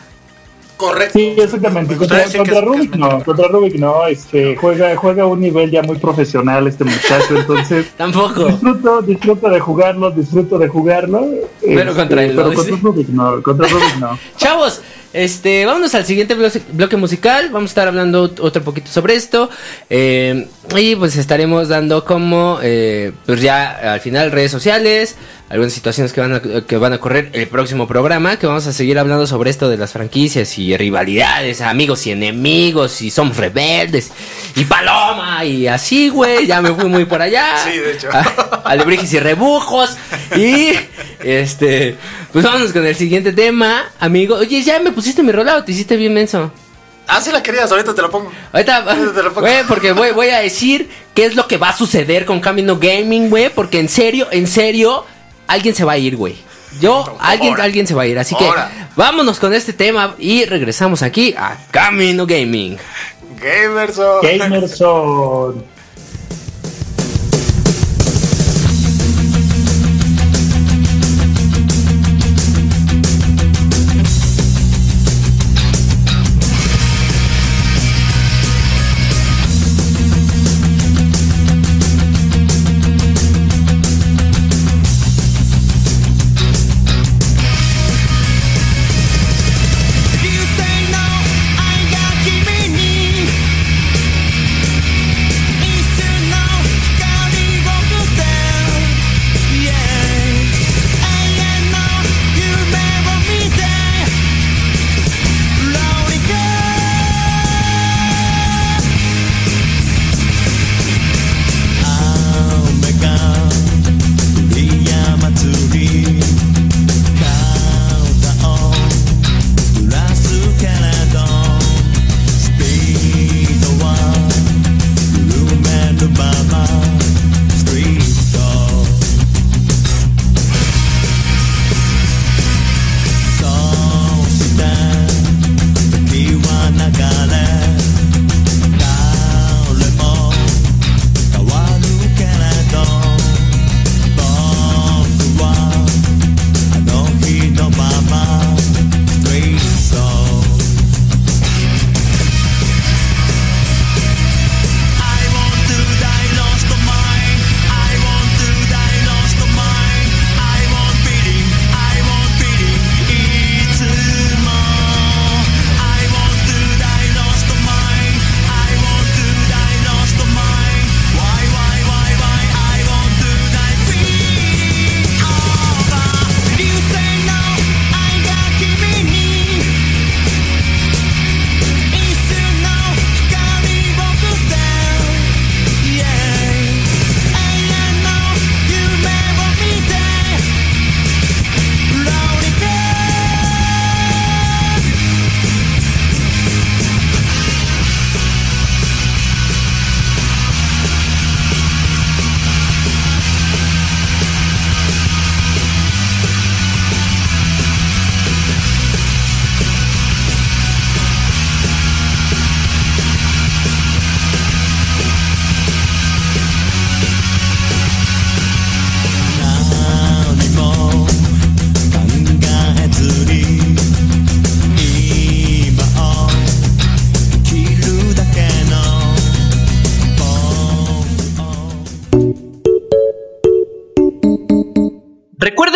Correcto. Sí, exactamente. Contra, contra Rubik no, contra Rubik no, este, juega, juega a un nivel ya muy profesional este muchacho, entonces. Tampoco. Disfruto, disfruto de jugarlo, disfruto de jugarlo. Pero este, contra él, pero contra Rubik no, contra Rubik no. Chavos, este, vámonos al siguiente bloque, musical. Vamos a estar hablando otro poquito sobre esto. Eh, y pues estaremos dando como, eh, pues ya al final redes sociales, algunas situaciones que van, a, que van a correr el próximo programa, que vamos a seguir hablando sobre esto de las franquicias y rivalidades, amigos y enemigos, y somos rebeldes, y paloma, y así, güey, ya me fui muy por allá. Sí, de hecho. Alebrijes y rebujos, y este, pues vámonos con el siguiente tema, amigo. Oye, ya me pusiste mi rolado, te hiciste bien menso. Ah, sí la querías, ahorita te la pongo. Ahorita, güey, porque voy, voy a decir qué es lo que va a suceder con Camino Gaming, güey, porque en serio, en serio, alguien se va a ir, güey. Yo, alguien, alguien se va a ir. Así que vámonos con este tema y regresamos aquí a Camino Gaming. Gamerson. Gamerson.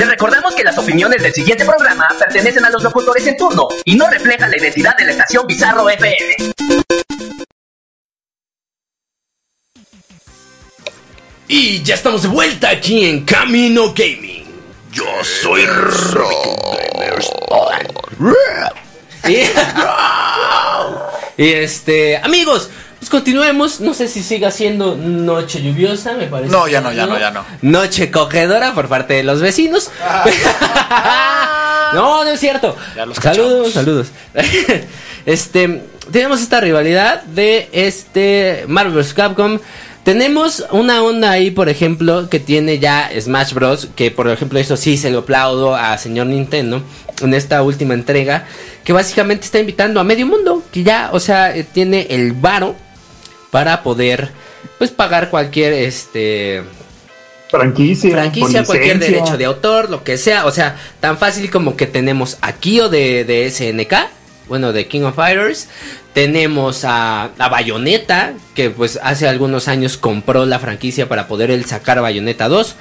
Les recordamos que las opiniones del siguiente programa pertenecen a los locutores en turno y no reflejan la identidad de la estación Bizarro FM. Y ya estamos de vuelta aquí en Camino Gaming. Yo soy y, y este, amigos, pues continuemos. No sé si siga siendo noche lluviosa, me parece. No, ya no, ya no, ya no. Noche cogedora por parte de los vecinos. no, no es cierto. Ya los saludos, saludos. este, tenemos esta rivalidad de este Marvel vs. Capcom. Tenemos una onda ahí, por ejemplo, que tiene ya Smash Bros. Que por ejemplo, eso sí se lo aplaudo a señor Nintendo en esta última entrega. Que básicamente está invitando a medio mundo. Que ya, o sea, eh, tiene el varo para poder, pues, pagar cualquier, este, Franquicia. franquicia, cualquier licencia. derecho de autor, lo que sea. O sea, tan fácil como que tenemos a Kyo de, de SNK, bueno, de King of Fighters. Tenemos a, a Bayonetta, que pues hace algunos años compró la franquicia para poder él sacar Bayonetta 2.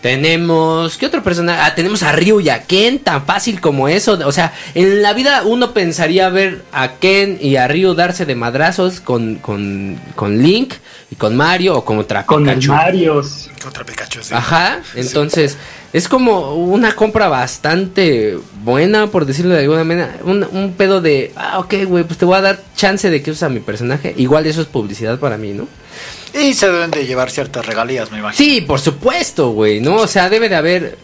Tenemos, ¿qué otro personaje? Ah, tenemos a Ryu y a Ken, tan fácil como eso. O sea, en la vida uno pensaría ver a Ken y a Ryu darse de madrazos con, con, con Link y con Mario o contra Con el Pikachu. Marios. Contra Pikachu, sí. Ajá, entonces es como una compra bastante buena, por decirlo de alguna manera. Un, un pedo de, ah, ok, güey, pues te voy a dar chance de que uses a mi personaje. Igual eso es publicidad para mí, ¿no? Y se deben de llevar ciertas regalías, me imagino. Sí, por supuesto, güey, ¿no? O sea, debe de haber,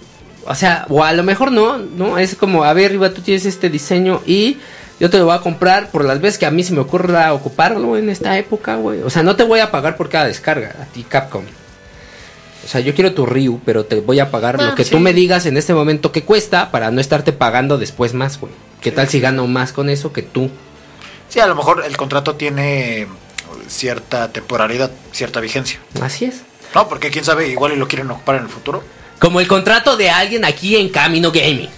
o sea, o a lo mejor no, ¿no? Es como, a ver, Riva, tú tienes este diseño y yo te lo voy a comprar por las veces que a mí se me ocurra ocuparlo en esta época, güey. O sea, no te voy a pagar por cada descarga, a ti Capcom. O sea, yo quiero tu Ryu, pero te voy a pagar lo que sí. tú me digas en este momento que cuesta para no estarte pagando después más, güey. ¿Qué tal si gano más con eso que tú? Sí, a lo mejor el contrato tiene cierta temporalidad, cierta vigencia. Así es. No, porque quién sabe, igual y lo quieren ocupar en el futuro. Como el contrato de alguien aquí en Camino Gaming.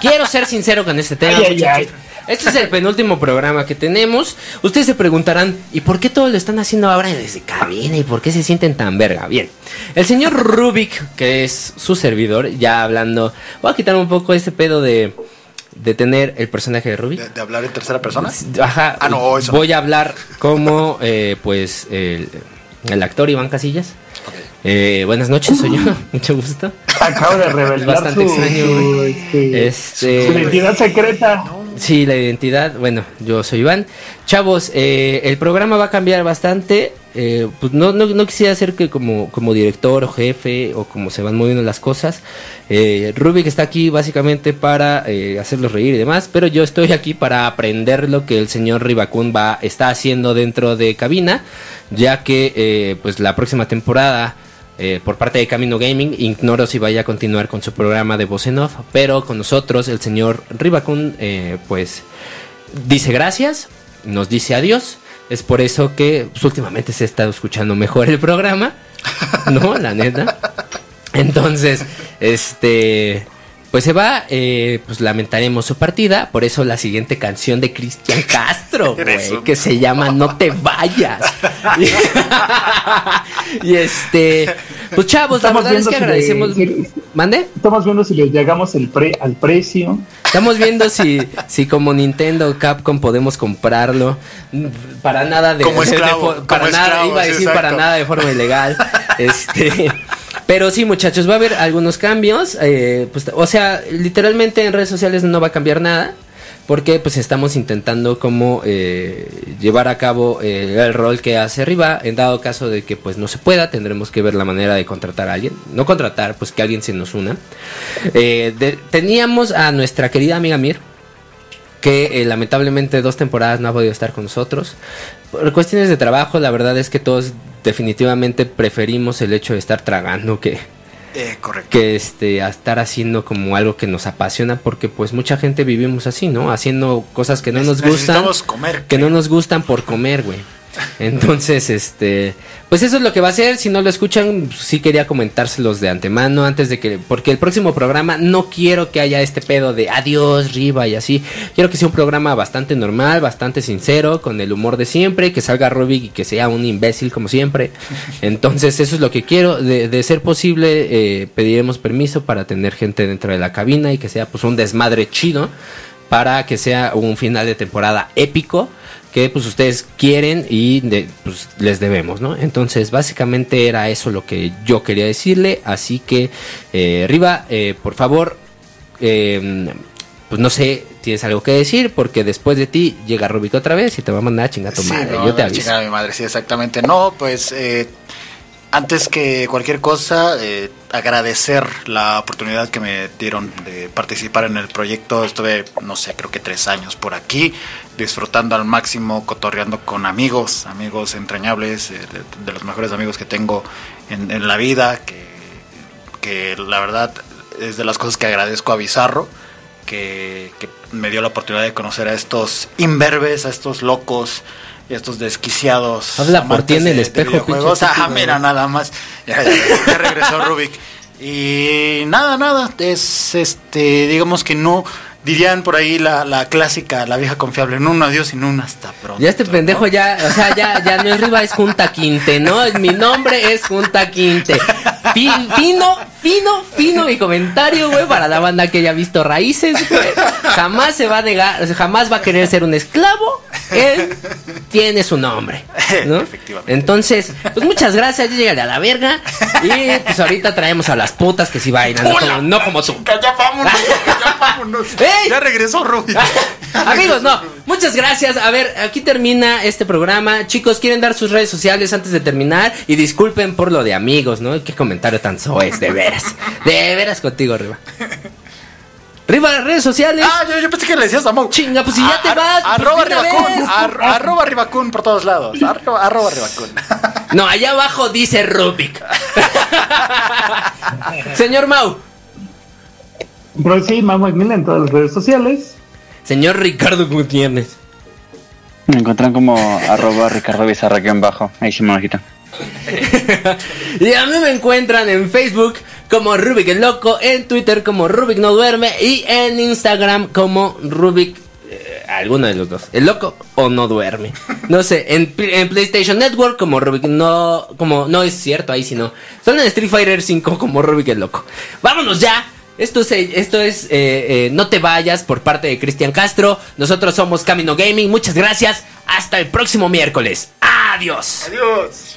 Quiero ser sincero con este tema. Ay, ay, muchachos. ay. Este es el penúltimo programa que tenemos. Ustedes se preguntarán, ¿y por qué todo lo están haciendo ahora desde cabina? ¿Y por qué se sienten tan verga? Bien, el señor Rubik, que es su servidor, ya hablando, voy a quitar un poco ese pedo de, de tener el personaje de Rubik. De, de hablar en tercera persona. Ajá, Ah, no, eso no. voy a hablar como, eh, pues, el, el actor Iván Casillas. Eh, buenas noches, soy yo, mucho gusto. Acaba de revelar bastante su, extraño, güey. este, Este- su identidad secreta. Sí, la identidad. Bueno, yo soy Iván. Chavos, eh, el programa va a cambiar bastante. Eh, pues no, no, quisiera ser que como, como director o jefe o como se van moviendo las cosas. Eh, Rubik está aquí básicamente para eh, hacerlos reír y demás, pero yo estoy aquí para aprender lo que el señor Ribacun va está haciendo dentro de cabina, ya que eh, pues la próxima temporada por parte de Camino Gaming. Ignoro si vaya a continuar con su programa de voz en off, pero con nosotros el señor Ribacun, pues dice gracias, nos dice adiós. Es por eso que pues, últimamente se ha estado escuchando mejor el programa, ¿no? La neta. Entonces, este, pues se va, eh, pues lamentaremos su partida. Por eso la siguiente canción de Cristian Castro, güey, que se llama No te vayas. y este, pues chavos, la Estamos verdad es viendo que si le- agradecemos. si- ¿Mande? Estamos viendo si les llegamos el pre, al precio. Estamos viendo si, si como Nintendo o Capcom podemos comprarlo. Para nada de, Como de- de esclavo, fo- para como nada, esclavo, iba a decir para nada de forma ilegal. este, pero sí, muchachos, va a haber algunos cambios. eh, pues, o sea, literalmente en redes sociales no va a cambiar nada. Porque pues estamos intentando como eh, llevar a cabo eh, el rol que hace arriba. En dado caso de que pues no se pueda, tendremos que ver la manera de contratar a alguien. No contratar, pues que alguien se nos una. Eh, de- teníamos a nuestra querida amiga Mir, que eh, lamentablemente dos temporadas no ha podido estar con nosotros. Por cuestiones de trabajo, la verdad es que todos definitivamente preferimos el hecho de estar tragando que, Eh, correcto. que este a estar haciendo como algo que nos apasiona porque pues mucha gente vivimos así, ¿no? Haciendo cosas que no nos gustan, comer. que no nos gustan por comer, güey. Entonces, este, pues eso es lo que va a ser. Si no lo escuchan, pues, sí quería comentárselos de antemano antes de que, porque el próximo programa no quiero que haya este pedo de adiós, riba y así. Quiero que sea un programa bastante normal, bastante sincero, con el humor de siempre, que salga Rubik y que sea un imbécil como siempre. Entonces, eso es lo que quiero. De, de ser posible, eh, pediremos permiso para tener gente dentro de la cabina y que sea pues un desmadre chido para que sea un final de temporada épico que pues ustedes quieren y de- pues, les debemos, ¿no? Entonces básicamente era eso lo que yo quería decirle, así que eh, Riva, eh, por favor, eh, pues no sé, tienes algo que decir porque después de ti llega Rubik otra vez y te va a mandar a chingar a tu Sí, madre, no, yo te aviso. a mi madre, sí, exactamente. No, pues eh, antes que cualquier cosa, eh, agradecer la oportunidad que me dieron de participar en el proyecto. Estuve, no sé, creo que tres años por aquí, disfrutando al máximo, cotorreando con amigos, amigos entrañables, eh, de, los mejores amigos que tengo en, la vida, que, la verdad es de las cosas que agradezco a Bizarro. Que, que me dio la oportunidad de conocer a estos imberbes, a estos locos estos desquiciados. Habla por ti en el de- de espejo, videojuegos. pinche Ah, mira, nada más. Ya, ya- ya regresó Rubik. Y nada, nada. Es este, digamos que no. Dirían por ahí la, la clásica, la vieja confiable. No un adiós, sino un hasta pronto. Ya este pendejo ¿no? ya, o sea, ya, ya no es Riva, es Junta Quinte, ¿no? Mi nombre es Junta Quinte. Fi- Fino, fino, fino mi comentario, güey, para la banda que haya visto raíces, güey. Jamás se va a negar, o sea, jamás va a querer ser un esclavo. Él tiene su nombre, ¿no? Efectivamente. Entonces, pues muchas gracias, llegaré a la verga. Y pues ahorita traemos a las putas que sí bailan, no como, no como tú. Ya, vámonos, ya vámonos. ¡Ey! Ya regresó Rubik. Amigos, no, muchas gracias. A ver, aquí termina este programa. Chicos, ¿quieren dar sus redes sociales antes de terminar? Y disculpen por lo de amigos, ¿no? Qué comentario tan soez, de veras. De veras contigo, Riva. Riva, redes sociales. Ah, yo, yo pensé que le decías a Mau. Chinga, pues si ya te vas, pues, Arroba ar- Arroba Ribacún por todos lados. Arroba, arroba. No, allá abajo dice Rubik. Señor Mau. Pero sí, Mamo Mil en todas las redes sociales. Señor Ricardo Gutiérrez. Me encuentran como arroba Ricardo Bizarra en bajo. Ahí sí me lo quitan. Y a mí me encuentran en Facebook como Rubik el Loco, en Twitter como Rubik No Duerme y en Instagram como Rubik. eh, alguno de los dos, el loco o no duerme. No sé, en, Pl- en PlayStation Network como Rubik no. Como no es cierto, ahí sí no. Solo en Street Fighter 5 como Rubik el Loco. Vámonos ya. Esto es, esto es eh, eh, No te vayas por parte de Cristian Castro. Nosotros somos Camino Gaming. Muchas gracias. Hasta el próximo miércoles. Adiós. Adiós.